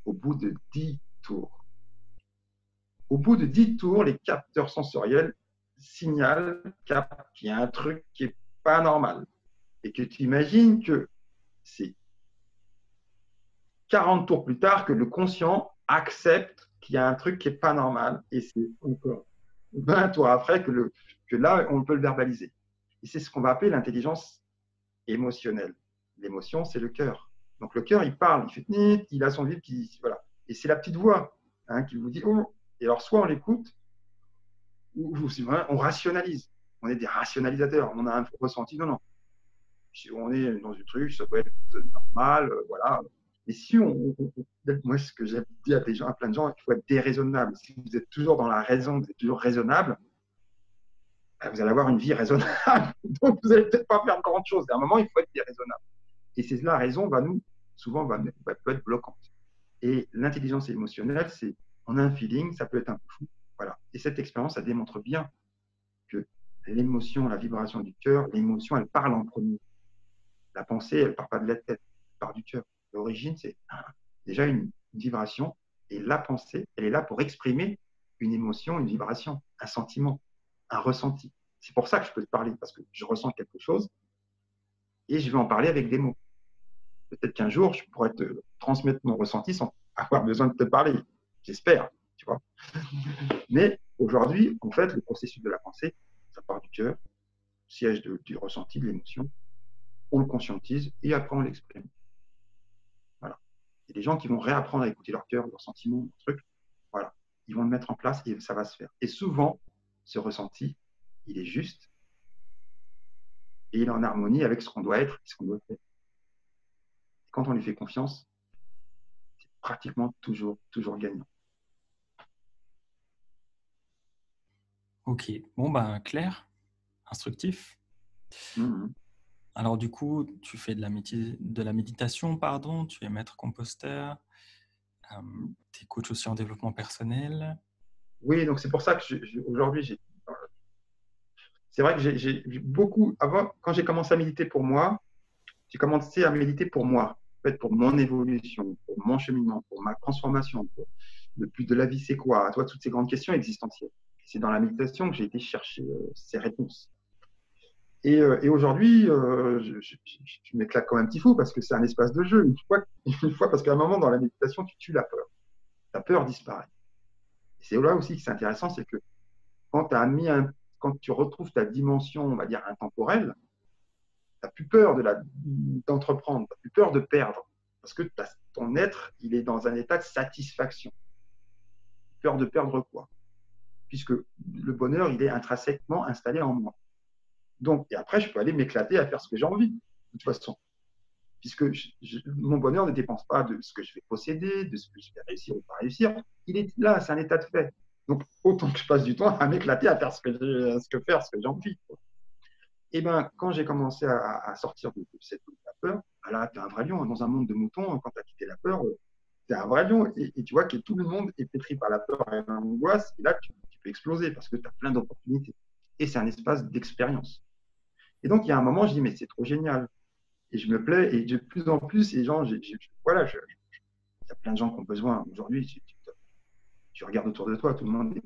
au bout de 10 tours. Au bout de 10 tours, les capteurs sensoriels signalent qu'il y a un truc qui n'est pas normal. Et que tu imagines que c'est 40 tours plus tard que le conscient accepte qu'il y a un truc qui n'est pas normal. Et c'est encore 20 tours après que, le, que là, on peut le verbaliser. Et c'est ce qu'on va appeler l'intelligence émotionnelle. L'émotion, c'est le cœur. Donc le cœur, il parle, il fait il a son vide qui voilà. Et c'est la petite voix hein, qui vous dit oh. Et alors soit on l'écoute, ou, on rationalise. On est des rationalisateurs. On a un ressenti. Non, non. Si on est dans un truc, ça peut être normal, euh, voilà. Mais si on, moi, ce que j'ai dit à des gens, à plein de gens, il faut être déraisonnable. Si vous êtes toujours dans la raison, vous êtes toujours raisonnable, ben, vous allez avoir une vie raisonnable. Donc, vous n'allez peut-être pas faire grand chose. À un moment, il faut être déraisonnable. Et c'est la raison va nous souvent va, peut être bloquante. Et l'intelligence émotionnelle, c'est on a un feeling, ça peut être un peu fou. Voilà. Et cette expérience, ça démontre bien que l'émotion, la vibration du cœur, l'émotion, elle parle en premier. La pensée, elle ne part pas de la tête, elle part du cœur. L'origine, c'est déjà une, vibration. Et la pensée, elle est là pour exprimer une émotion, une vibration, un sentiment, un ressenti. C'est pour ça que je peux te parler, parce que je ressens quelque chose et je vais en parler avec des mots peut-être qu'un jour, je pourrais te transmettre mon ressenti sans avoir besoin de te parler. J'espère, tu vois. Mais aujourd'hui, en fait, le processus de la pensée, ça part du cœur, siège du ressenti, de l'émotion. On le conscientise et après on l'exprime. Voilà. Il y a des gens qui vont réapprendre à écouter leur cœur, leurs sentiments, leurs trucs. Voilà. Ils vont le mettre en place et ça va se faire. Et souvent, ce ressenti, il est juste et il est en harmonie avec ce qu'on doit être et ce qu'on doit faire quand on lui fait confiance, c'est pratiquement toujours, toujours gagnant. Ok, bon ben clair, instructif. Mhm. Alors du coup, tu fais de la, de la méditation, pardon, tu es maître composteur, euh, tu es coach aussi en développement personnel. Oui, donc c'est pour ça que aujourd'hui, j'ai... c'est vrai que j'ai beaucoup, avant, quand j'ai commencé à méditer pour moi, j'ai commencé à méditer pour moi fait, pour mon évolution, pour mon cheminement, pour ma transformation, le plus de la vie, c'est quoi? Toi, toutes ces grandes questions existentielles. C'est dans la méditation que j'ai été chercher euh, ces réponses. Et, euh, aujourd'hui, euh, je, je, je m'éclate comme un petit fou parce que c'est un espace de jeu. Une fois, parce qu'à un moment, dans la méditation, tu tues la peur. La peur disparaît. C'est là aussi que c'est intéressant, c'est que quand quand tu retrouves ta dimension, on va dire, intemporelle, n'as plus peur d'entreprendre, tu n'as plus peur de perdre. Parce que ton être, il est dans un état de satisfaction. Peur de perdre quoi? Puisque le bonheur, il est intrinsèquement installé en moi. Donc, et après, je peux aller m'éclater à faire ce que j'ai envie, de toute façon. Puisque mon bonheur ne dépend pas de ce que je vais posséder, de ce que je vais réussir ou pas réussir. Il est là, c'est un état de fait. Donc, autant que je passe du temps à m'éclater à faire ce que, ce que j'ai envie. Et ben, quand j'ai commencé à, sortir de, cette peur, ben là, tu es un vrai lion. Dans un monde de moutons, quand tu as quitté la peur, tu es un vrai lion. Et, tu vois que tout le monde est pétri par la peur et l'angoisse. Et là, tu, peux exploser parce que tu as plein d'opportunités. Et c'est un espace d'expérience. Et donc, il y a un moment, je dis, mais c'est trop génial. Et je me plais. Et de plus en plus, les gens, voilà, il y a plein de gens qui ont besoin. Aujourd'hui, tu, regardes autour de toi, tout le monde est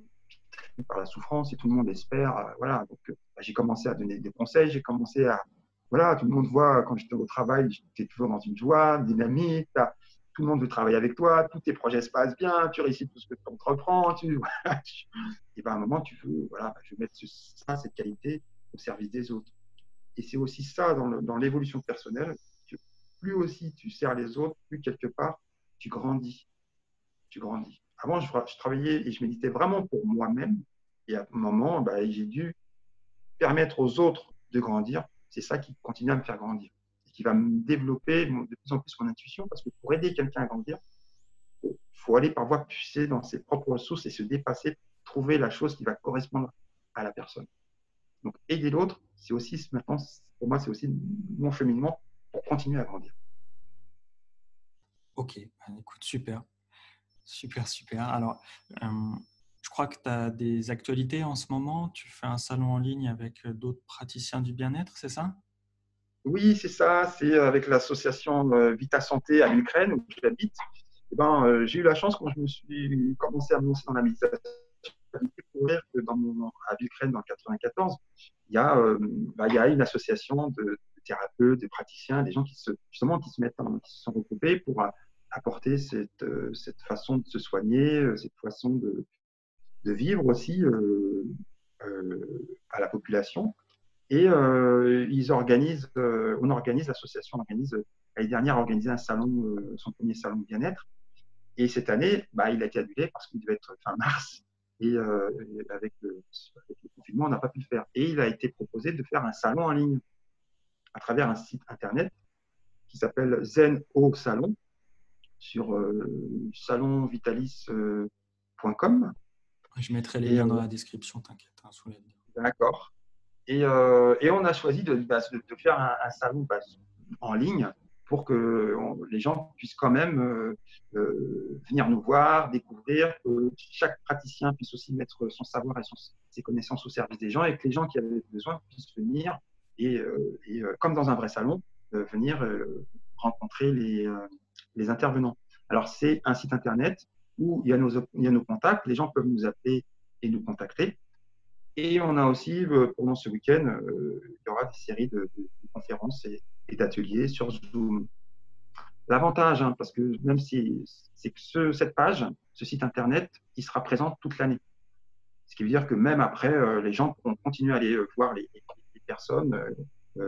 par la souffrance et tout le monde espère. Euh, voilà, donc euh, bah, j'ai commencé à donner des conseils, j'ai commencé à. Voilà, tout le monde voit quand j'étais au travail, j'étais toujours dans une joie, dynamique. Tout le monde veut travailler avec toi, tous tes projets se passent bien, tu réussis tout ce que tu entreprends. Tu, et ben, à un moment, tu veux, voilà, bah, je mettre ça, cette qualité au service des autres. Et c'est aussi ça dans l'évolution personnelle. plus aussi tu sers les autres, plus quelque part tu grandis. Tu grandis. Avant, je, travaillais et je méditais vraiment pour moi-même. Et à un moment, bah, j'ai dû permettre aux autres de grandir. C'est ça qui continue à me faire grandir et qui va me développer de plus en plus mon intuition. Parce que pour aider quelqu'un à grandir, il faut aller par voie puiser dans ses propres ressources et se dépasser, trouver la chose qui va correspondre à la personne. Donc, aider l'autre, c'est aussi maintenant, pour moi, c'est aussi mon cheminement pour continuer à grandir. Ok, bah, écoute, super. Super, super. Alors, euh, je crois que tu as des actualités en ce moment. Tu fais un salon en ligne avec euh, d'autres praticiens du bien-être, c'est ça? Oui, c'est ça. C'est avec l'association euh, Vita Santé à l'Ukraine, où j'habite. Eh ben, j'ai eu la chance quand je me suis commencé à me lancer dans la méditation découvrir que dans mon, à l'Ukraine, dans le 94, il y, a, bah, il y a une association de, thérapeutes, de praticiens, des gens qui se, justement qui se mettent, qui se sont regroupés pour apporter cette, euh, cette façon de se soigner, euh, cette façon de, de vivre aussi euh, à la population. Et ils organisent, on organise, l'association organise, l'année dernière, organisé un salon, son premier salon de bien-être. Et cette année, bah, il a été annulé parce qu'il devait être fin mars. Et avec, le, avec, le, confinement, on n'a pas pu le faire. Et il a été proposé de faire un salon en ligne à travers un site internet qui s'appelle Zen au Salon, sur euh, salonvitalis.com. Je mettrai les liens dans la description, t'inquiète, hein, D'accord. Et, euh, et, on a choisi de, bah, de, faire un, salon bah, en ligne pour que les gens puissent quand même euh, venir nous voir, découvrir, que chaque praticien puisse aussi mettre son savoir et ses connaissances au service des gens et que les gens qui avaient besoin puissent venir et, et comme dans un vrai salon, venir rencontrer les, les intervenants. Alors, c'est un site internet où il y, a nos, contacts, les gens peuvent nous appeler et nous contacter. Et on a aussi, euh, pendant ce week-end, euh, il y aura des séries de, conférences et, d'ateliers sur Zoom. L'avantage, hein, parce que même si c'est que cette page, ce site internet, il sera présent toute l'année. Ce qui veut dire que même après, euh, les gens pourront continuer à aller voir les, personnes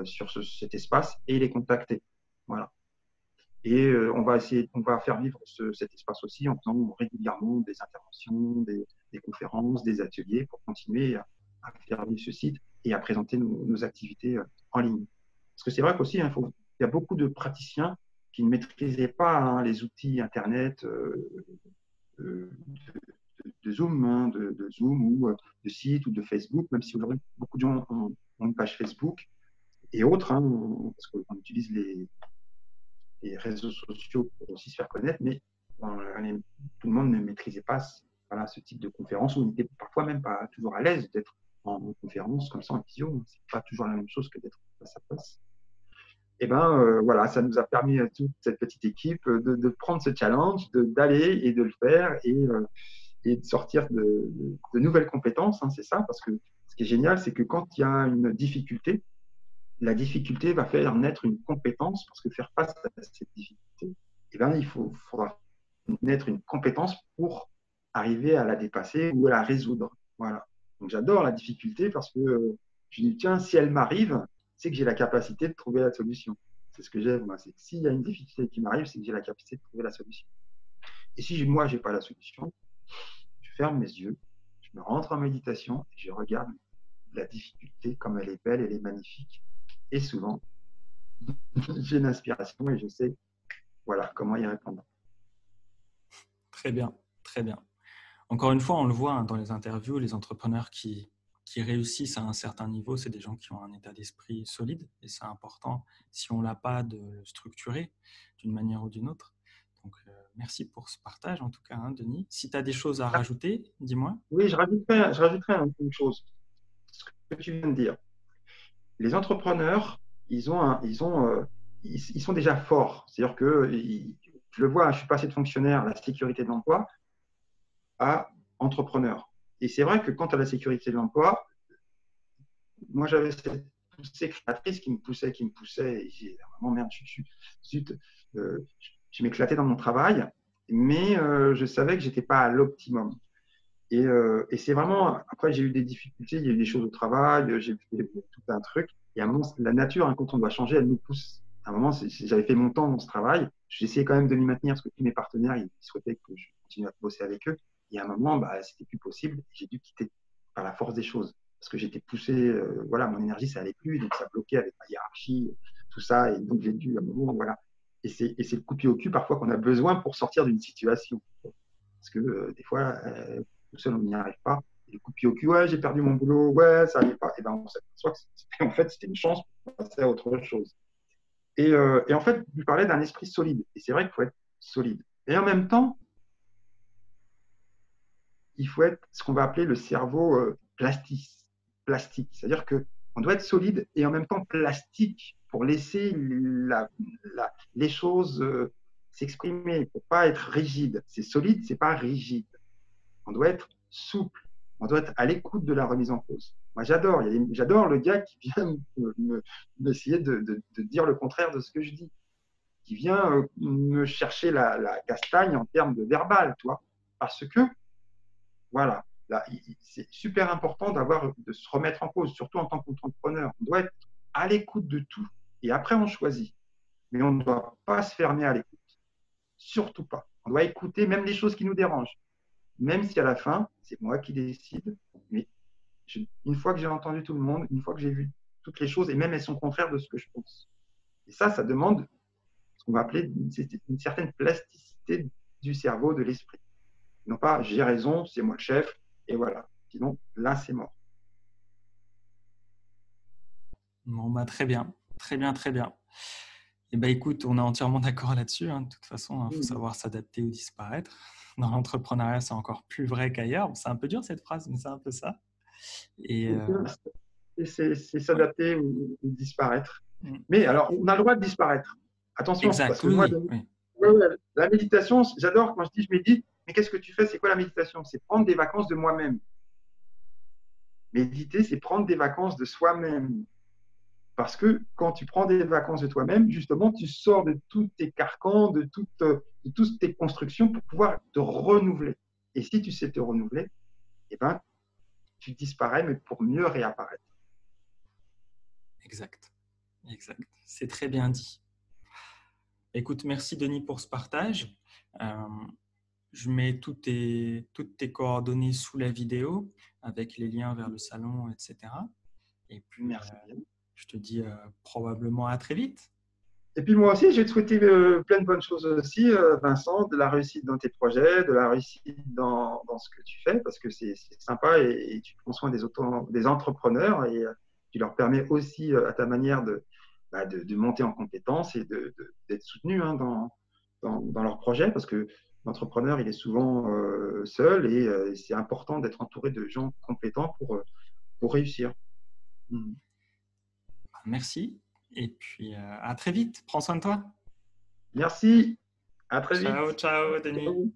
sur cet espace et les contacter. Voilà. Et euh, on va essayer, on va faire vivre cet espace aussi en faisant régulièrement des interventions, des, conférences, des ateliers pour continuer à, faire vivre ce site et à présenter nos, activités euh, en ligne. Parce que c'est vrai qu'aussi, hein, il y a beaucoup de praticiens qui ne maîtrisaient pas hein, les outils Internet euh, de, Zoom, hein, de, Zoom ou de site ou de Facebook, même si aujourd'hui beaucoup de gens ont, ont une page Facebook et autres, parce qu'on utilise les, les réseaux sociaux pour aussi se faire connaître, mais tout le monde ne maîtrisait pas ce type de conférence, on n'était parfois même pas toujours à l'aise d'être en conférence comme ça en visio. C'est pas toujours la même chose que d'être face à face. Et eh ben euh, voilà, ça nous a permis à toute cette petite équipe de, de prendre ce challenge, d'aller et de le faire et, euh, de sortir de, de, nouvelles compétences. Hein, c'est ça, parce que ce qui est génial, c'est que quand il y a une difficulté, la difficulté va faire naître une compétence, parce que faire face à cette difficulté, eh bien, il faudra naître une compétence pour arriver à la dépasser ou à la résoudre. Voilà. Donc j'adore la difficulté parce que euh, je dis, tiens, si elle m'arrive, c'est que j'ai la capacité de trouver la solution. C'est ce que j'aime, moi. C'est s'il y a une difficulté qui m'arrive, c'est que j'ai la capacité de trouver la solution. Et si moi, je n'ai pas la solution, je ferme mes yeux, je me rentre en méditation et je regarde la difficulté comme elle est belle, elle est magnifique. Et souvent, j'ai une inspiration et je sais voilà comment y répondre. Très bien, très bien. Encore une fois, on le voit hein, dans les interviews, les entrepreneurs qui, qui réussissent à un certain niveau, c'est des gens qui ont un état d'esprit solide et c'est important, si on l'a pas, de le structurer d'une manière ou d'une autre. Donc, euh, merci pour ce partage en tout cas, hein, Denis. Si tu as des choses à ah. rajouter, dis-moi. Oui, je rajouterais, je rajouterais une chose. Ce que tu viens de dire. Les entrepreneurs, ils, ont ils, ont, euh, ils, sont déjà forts. C'est-à-dire que, je le vois, je suis passé de fonctionnaire à la sécurité de l'emploi à entrepreneur. Et c'est vrai que quant à la sécurité de l'emploi, moi j'avais cette poussée créatrice qui me poussait, qui me poussait, et j'ai vraiment merde, je, je, euh, je m'éclatais dans mon travail, mais euh, je savais que j'étais pas à l'optimum. Et, euh, et c'est vraiment, après j'ai eu des difficultés, il y a eu des choses au travail, j'ai fait tout un truc. Et à un moment, la nature, hein, quand on doit changer, elle nous pousse. À un moment, j'avais fait mon temps dans ce travail, j'essayais quand même de m'y maintenir parce que tous mes partenaires, ils souhaitaient que je continue à bosser avec eux. Et à un moment, bah, c'était plus possible. J'ai dû quitter par la force des choses parce que j'étais poussé, euh, voilà, mon énergie, ça allait plus, donc ça bloquait avec ma hiérarchie, tout ça. Et donc, j'ai dû, à un moment, voilà. Et c'est le coup de pied au cul parfois qu'on a besoin pour sortir d'une situation. Parce que euh, des fois, euh, tout seul, on n'y arrive pas. Et le coup cul, ouais, j'ai perdu mon boulot, ouais, ça n'allait pas. Et ben, on s'aperçoit que en fait, c'était une chance pour passer à autre chose. Et, et en fait, vous parlez d'un esprit solide. Et c'est vrai qu'il faut être solide. Et en même temps, il faut être ce qu'on va appeler le cerveau euh, plastique. plastique. C'est-à-dire qu'on doit être solide et en même temps plastique pour laisser les choses euh, s'exprimer, pour pas être rigide. C'est solide, c'est pas rigide. On doit être souple, on doit être à l'écoute de la remise en cause. Moi, j'adore. J'adore le gars qui vient m'essayer de, dire le contraire de ce que je dis, qui vient euh, me chercher la, castagne en termes de verbal, toi, parce que voilà. C'est super important d'avoir, de se remettre en cause, surtout en tant qu'entrepreneur. On doit être à l'écoute de tout et après on choisit. Mais on ne doit pas se fermer à l'écoute. Surtout pas. On doit écouter même les choses qui nous dérangent. Même si à la fin, c'est moi qui décide. Mais une fois que j'ai entendu tout le monde, une fois que j'ai vu toutes les choses, et même elles sont contraires de ce que je pense. Et ça, ça demande ce qu'on va appeler une, certaine plasticité du cerveau, de l'esprit. Non pas j'ai raison, c'est moi le chef, et voilà. Sinon, là, c'est mort. Bon, bah, très bien, très bien, très bien. Eh ben, écoute, on est entièrement d'accord là-dessus. Hein. De toute façon, il hein, faut savoir s'adapter ou disparaître. Dans l'entrepreneuriat, c'est encore plus vrai qu'ailleurs. C'est un peu dur cette phrase, mais c'est un peu ça. Et, euh, c'est s'adapter ou, disparaître. Mm. Mais alors, on a le droit de disparaître. Attention, parce que moi, la méditation, j'adore quand je dis je médite, mais qu'est-ce que tu fais? C'est quoi la méditation? C'est prendre des vacances de moi-même. Méditer, c'est prendre des vacances de soi-même. Parce que quand tu prends des vacances de toi-même, justement, tu sors de tous tes carcans, de toutes, de toutes tes constructions pour pouvoir te renouveler. Et si tu sais te renouveler, eh ben, tu disparais, mais pour mieux réapparaître. Exact. Exact. C'est très bien dit. Écoute, merci Denis pour ce partage. Euh, je mets toutes tes, toutes tes coordonnées sous la vidéo avec les liens vers le salon, etc. Et puis, Merci. Euh, je te dis euh, probablement à très vite. Et puis moi aussi, je vais te souhaiter euh, plein de bonnes choses aussi, Vincent, de la réussite dans tes projets, de la réussite dans, dans ce que tu fais, parce que c'est sympa et, tu prends soin des, des entrepreneurs et tu leur permets aussi à ta manière de, bah, de, monter en compétences et d'être soutenu hein, dans, dans, leurs projets, parce que l'entrepreneur, il est souvent euh, seul euh, et c'est important d'être entouré de gens compétents pour, euh, pour réussir. Hmm. Merci et puis à très vite. Prends soin de toi. Merci. À très vite. Ciao, ciao, Denis.